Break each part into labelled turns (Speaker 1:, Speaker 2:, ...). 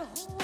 Speaker 1: hold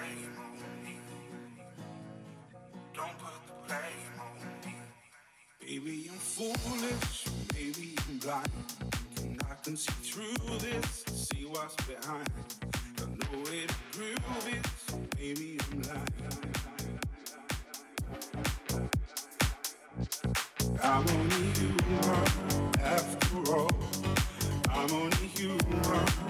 Speaker 2: blame on me. Don't put the blame on me. Baby, I'm foolish. baby. I'm blind. And I can see through this, see what's behind. I know it prove it. So maybe I'm lying. I'm only human after all. I'm only human.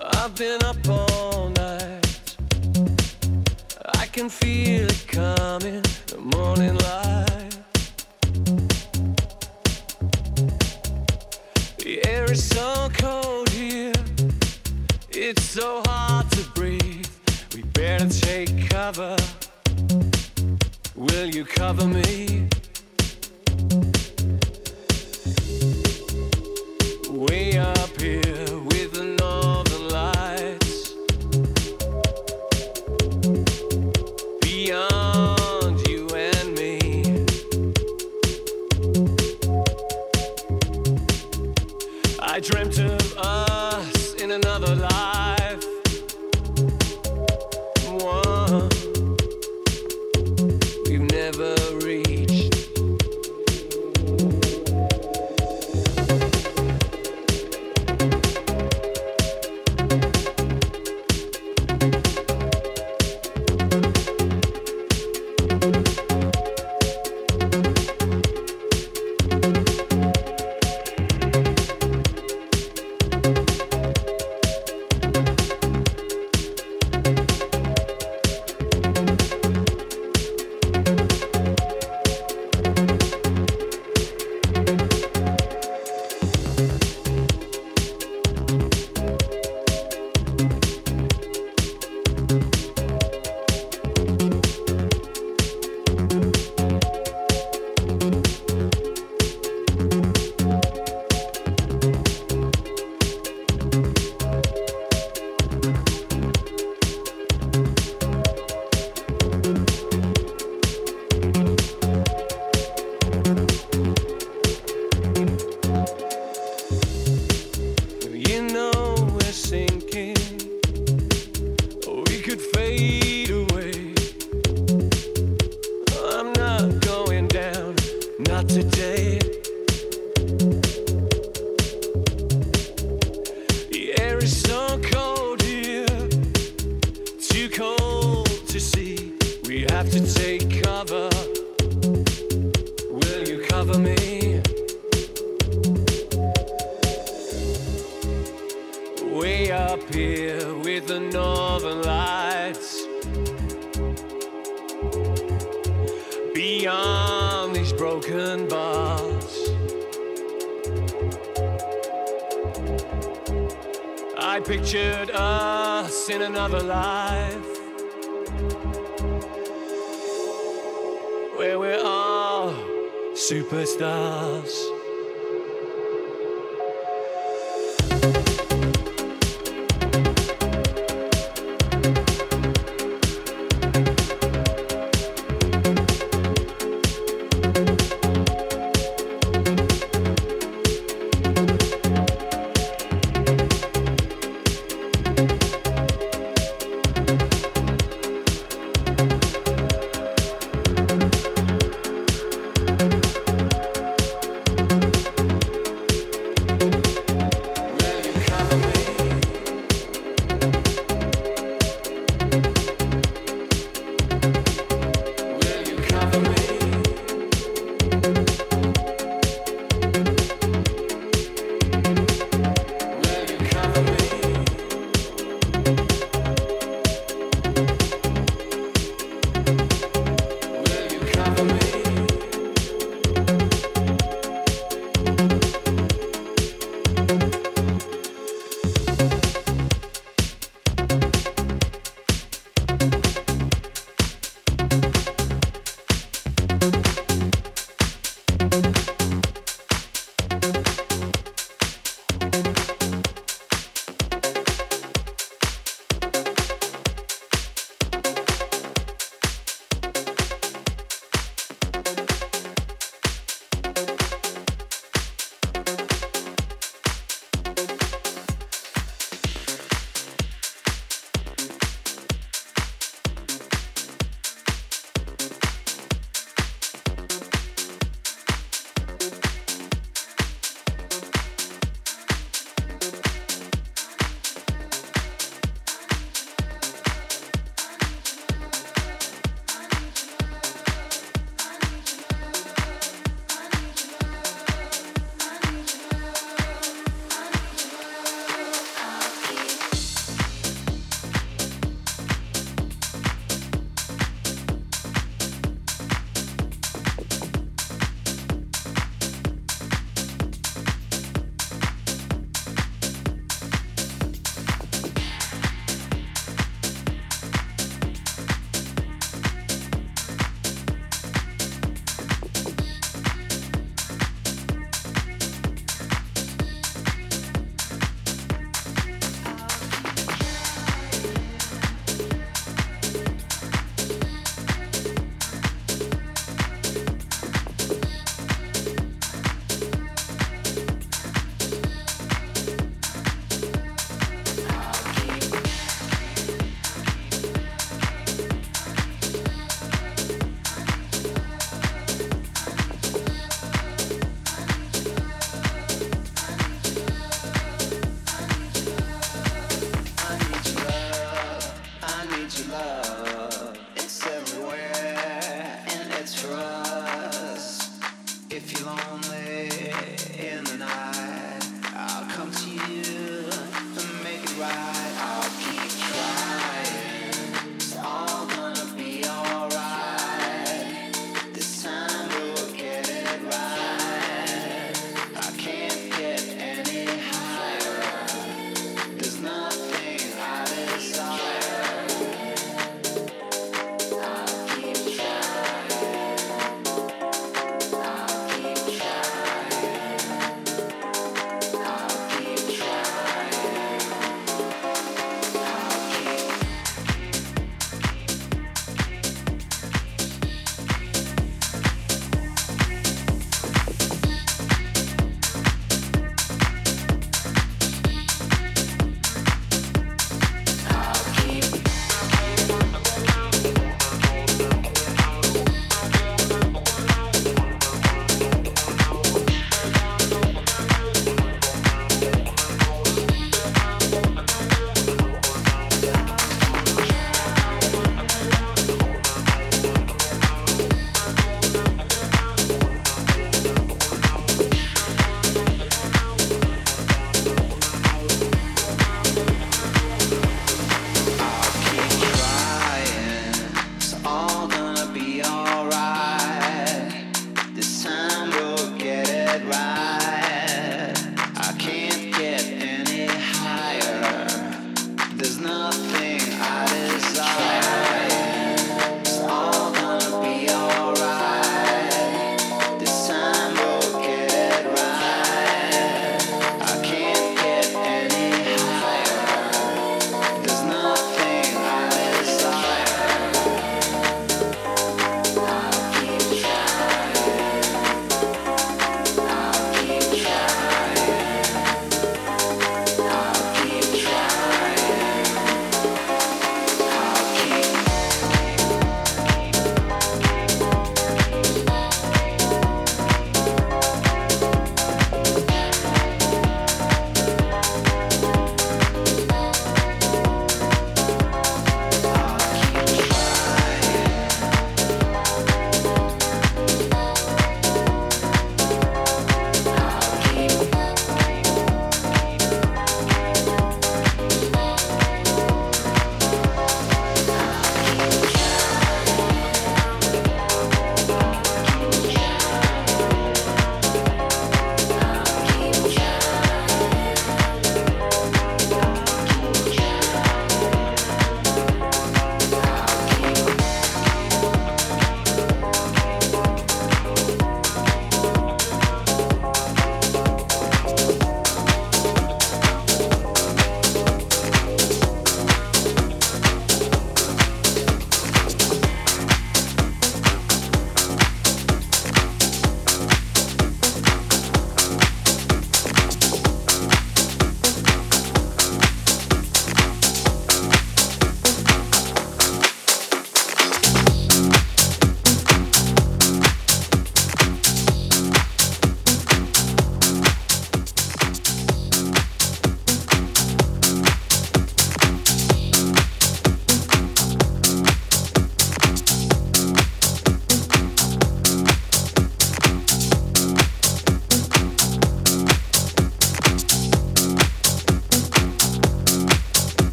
Speaker 3: I've been up all night. I can feel it coming, the morning light. The air is so cold here, it's so hard to breathe. We better take cover. Will you cover me? We are.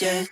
Speaker 4: Yeah.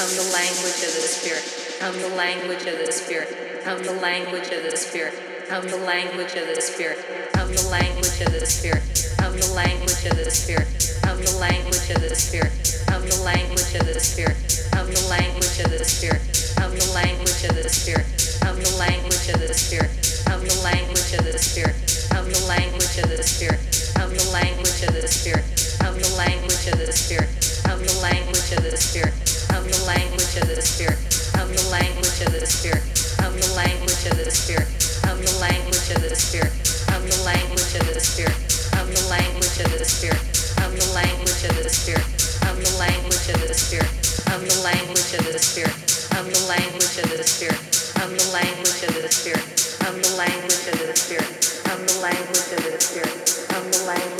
Speaker 5: Come the language of the Spirit. Come the language of the Spirit. Come the language of the Spirit. Come the language of the Spirit. Come the language of the Spirit. Come the language of the Spirit. Come the language of the Spirit. Come the language of the Spirit. Come the language of the Spirit. Come the language of the Spirit. Come the language of the Spirit. Come the language of the Spirit. Come the language of the Spirit. Come the language of the Spirit. Come the language of the Spirit. Come the language of the Spirit language of the spirit. I'm the language of the spirit. I'm the language.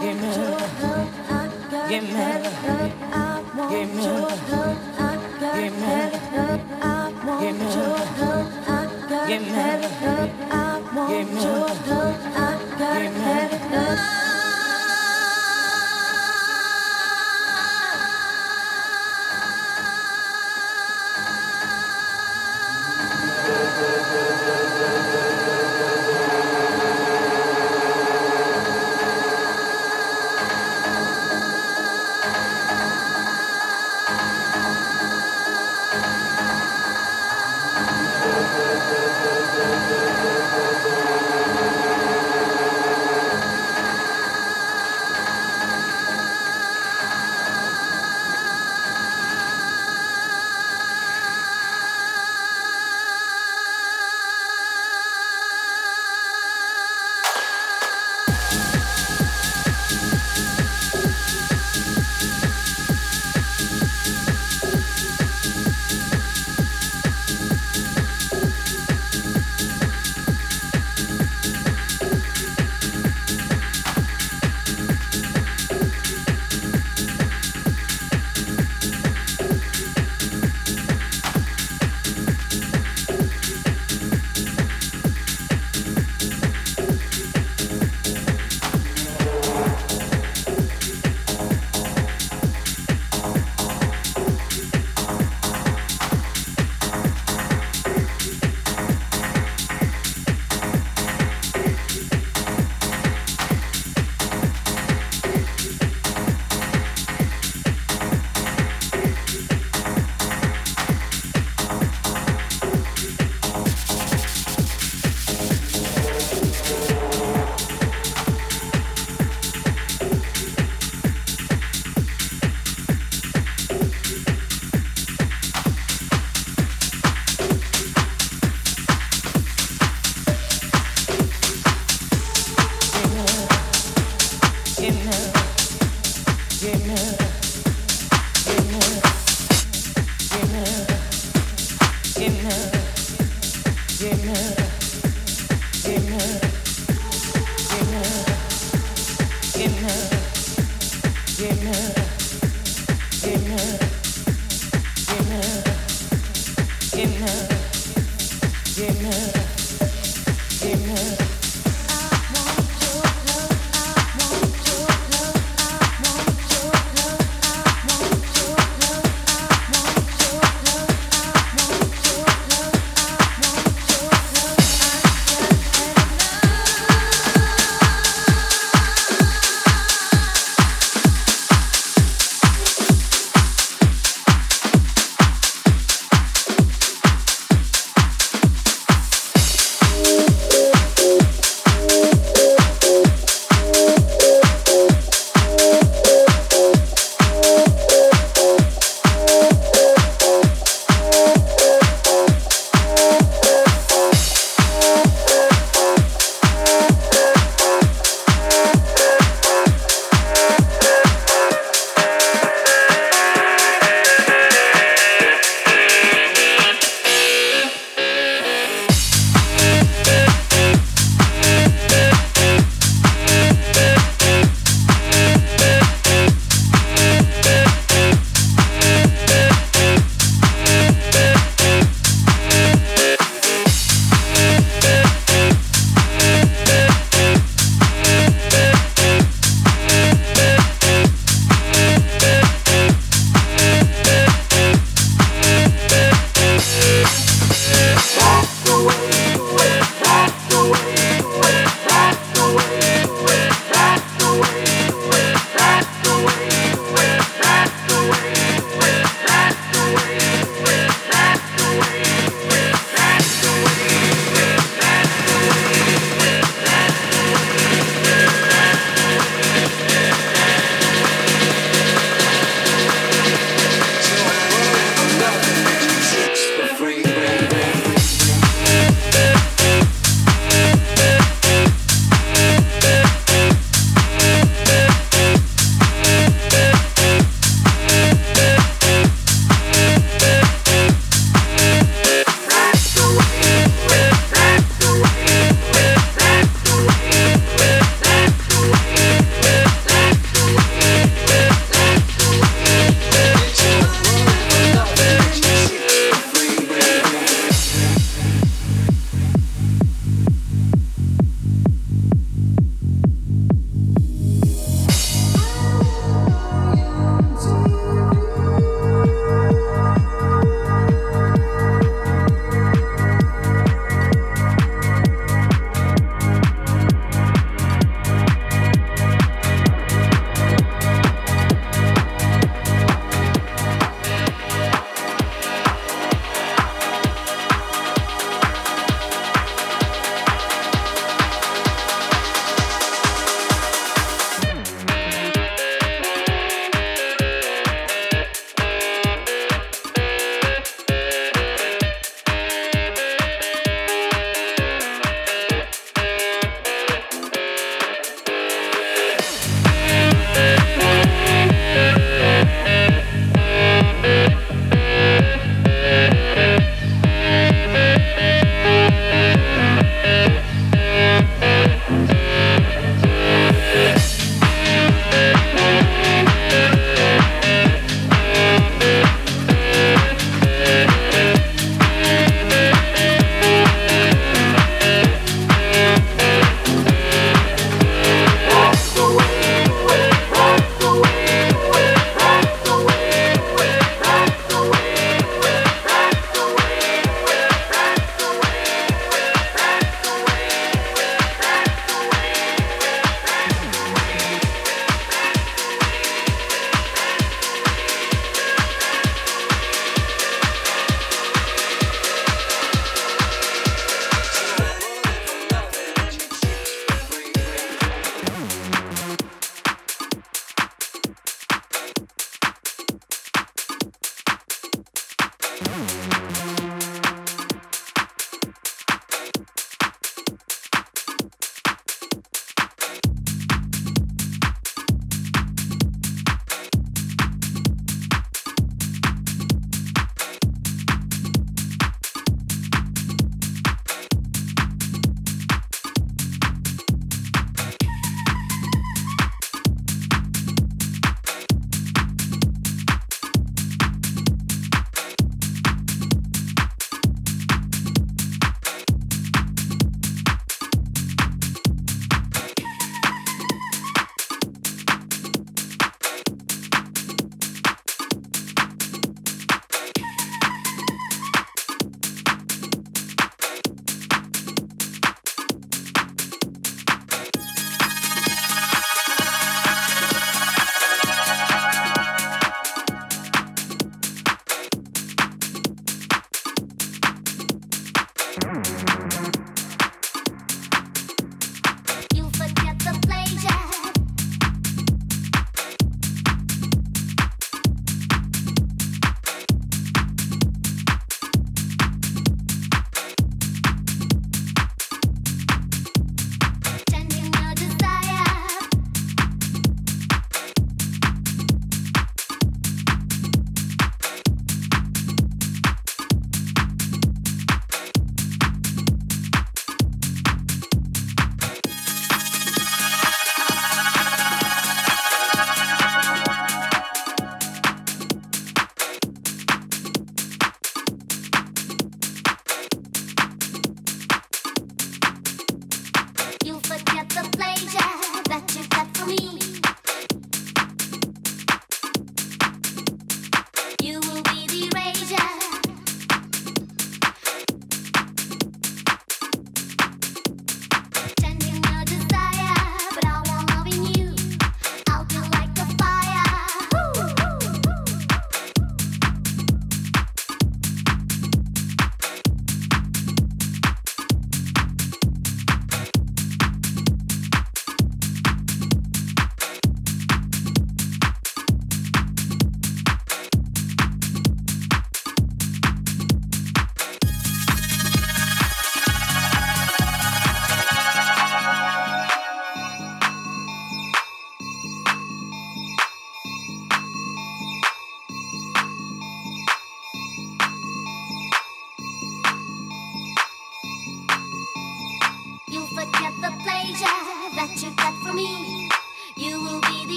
Speaker 5: Give me love. Give me love. Give
Speaker 6: me love. Give me love. Give me love. Give me love. Give me love. Give me love.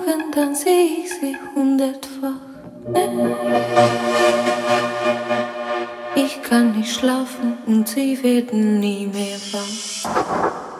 Speaker 7: suchen, dann sehe ich sie hundertfach. Ich kann nicht schlafen und sie werden nie mehr wach.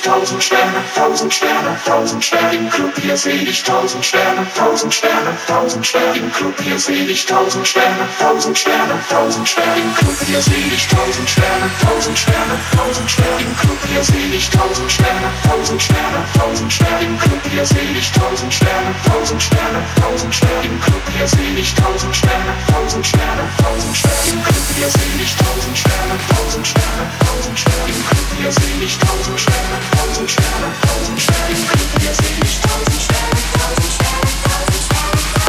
Speaker 8: Tausend Sterne, tausend Sterne, tausend Sterne im Club, hier seh ich tausend Sterne, tausend Sterne, tausend Sterne im Club, hier seh ich tausend Sterne, tausend Sterne, tausend Sterne im Club, hier seh ich tausend Sterne, tausend Sterne, tausend Sterne im Club, hier seh ich tausend Sterne, tausend Sterne, tausend Sterne im Club, hier seh ich tausend Sterne, tausend Sterne, tausend Sterne im Club, hier seh ich tausend Sterne, tausend Sterne, tausend Sterne im Club, hier seh ich tausend Sterne, tausend Sterne, tausend Sterne, könnten wir sehen nicht tausend Sterne, tausend Sterne, tausend Sterne, könnten wir sehen nicht tausend Sterne, tausend Sterne, tausend Sterne.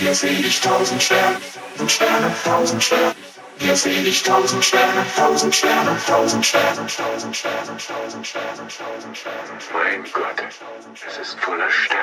Speaker 8: Wir sehen nicht tausend Sterne, tausend Sterne, tausend Sterne. Wir sehen nicht tausend Sterne, tausend Sterne, tausend Sterne, tausend Sterne, tausend Sterne, tausend Sterne.
Speaker 9: Mein Gott, es ist voller Sterne.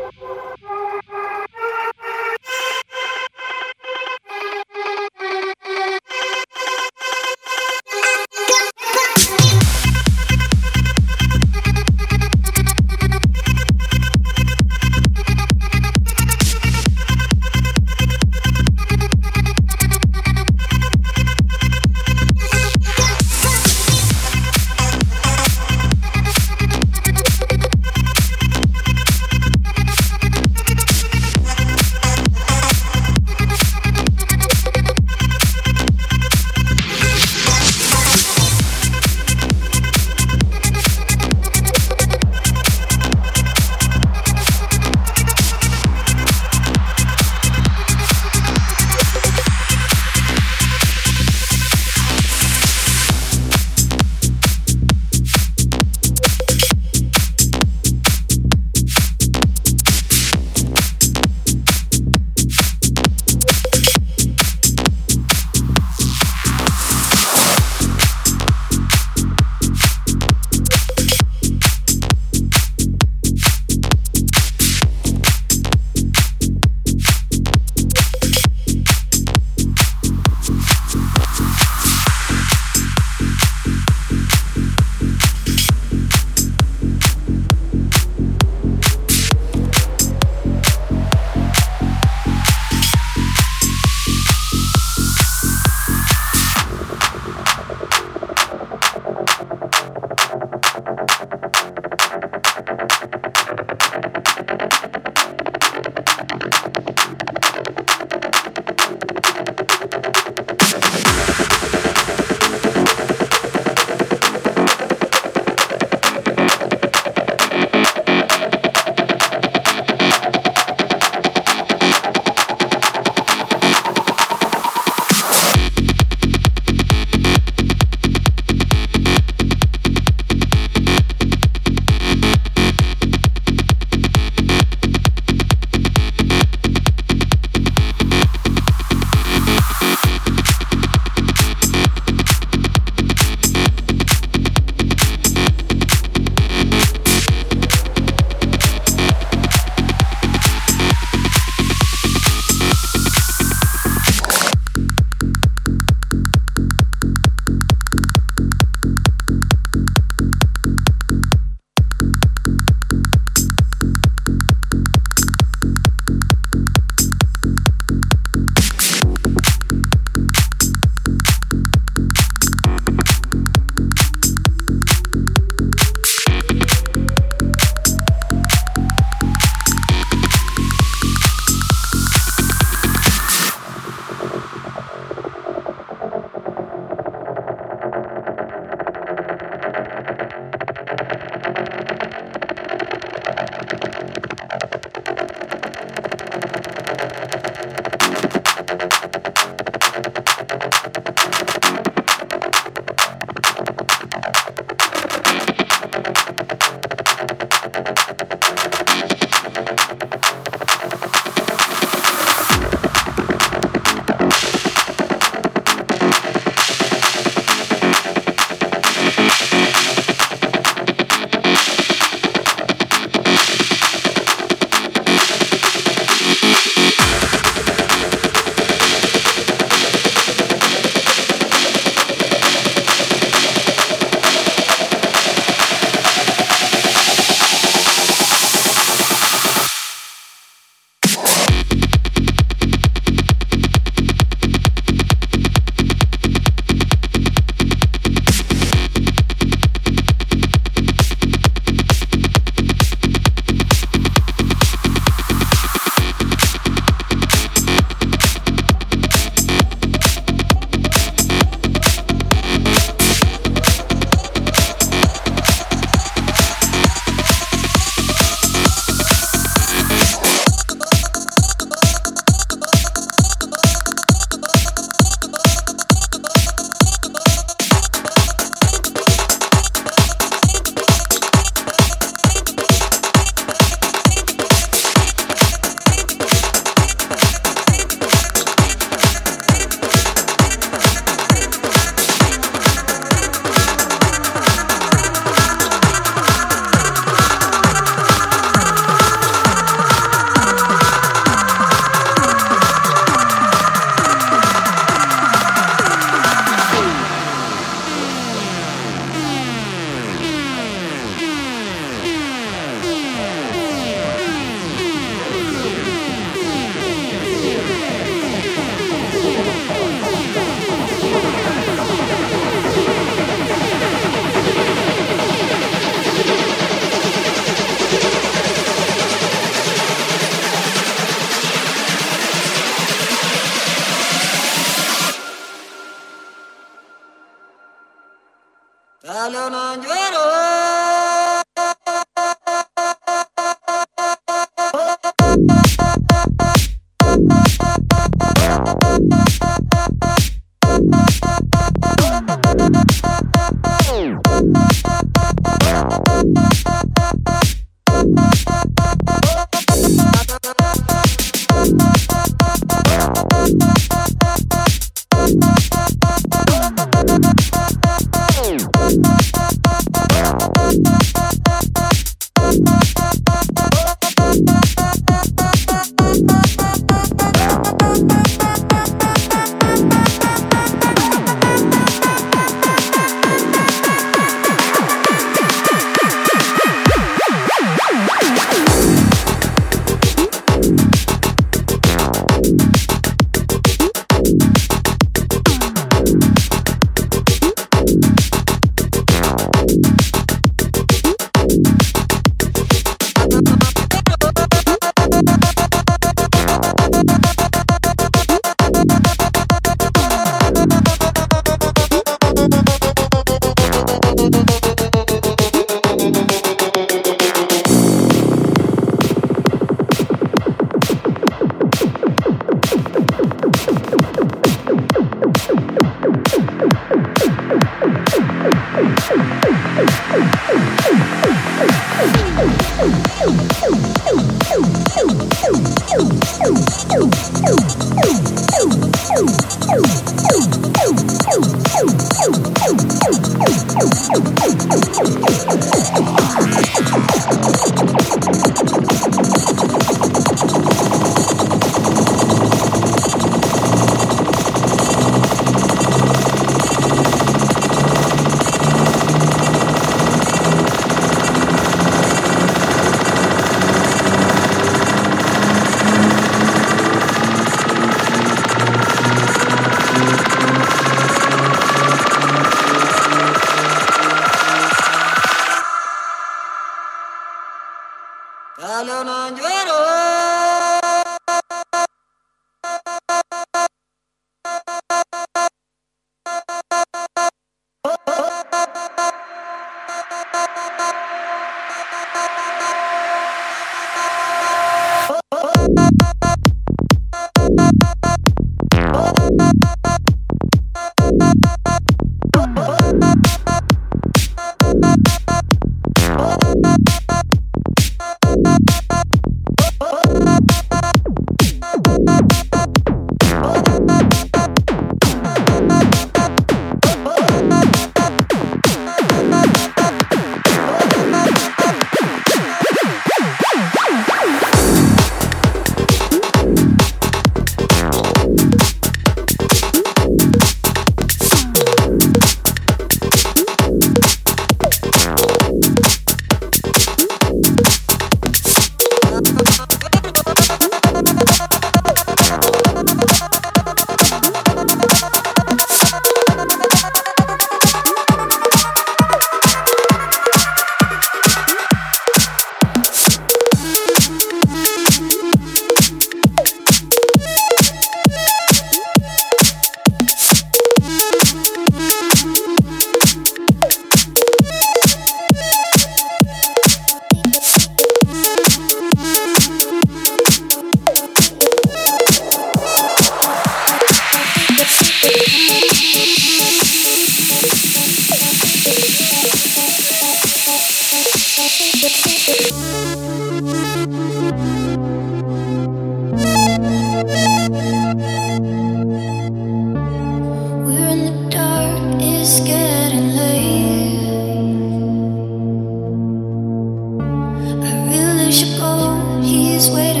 Speaker 8: this to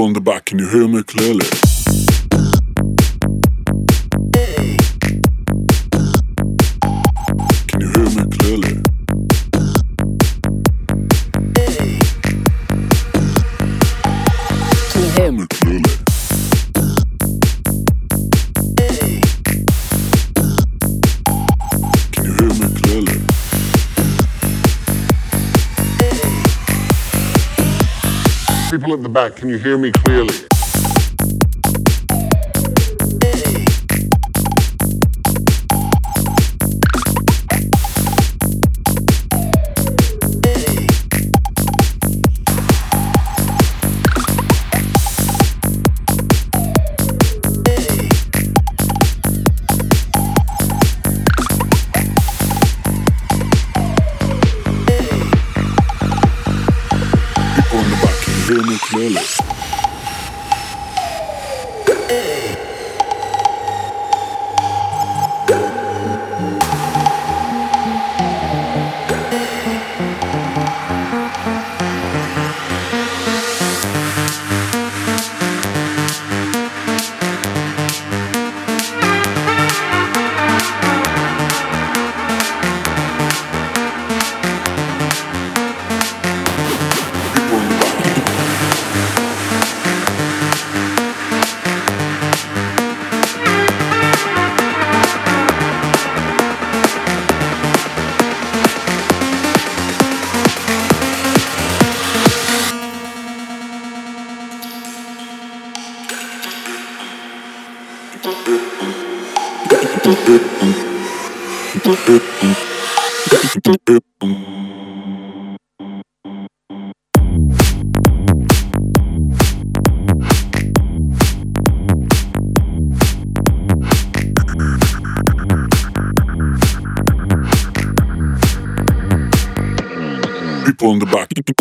Speaker 10: on the back, can you hear me clearly?
Speaker 11: Back, can you hear me clearly?
Speaker 10: In the back.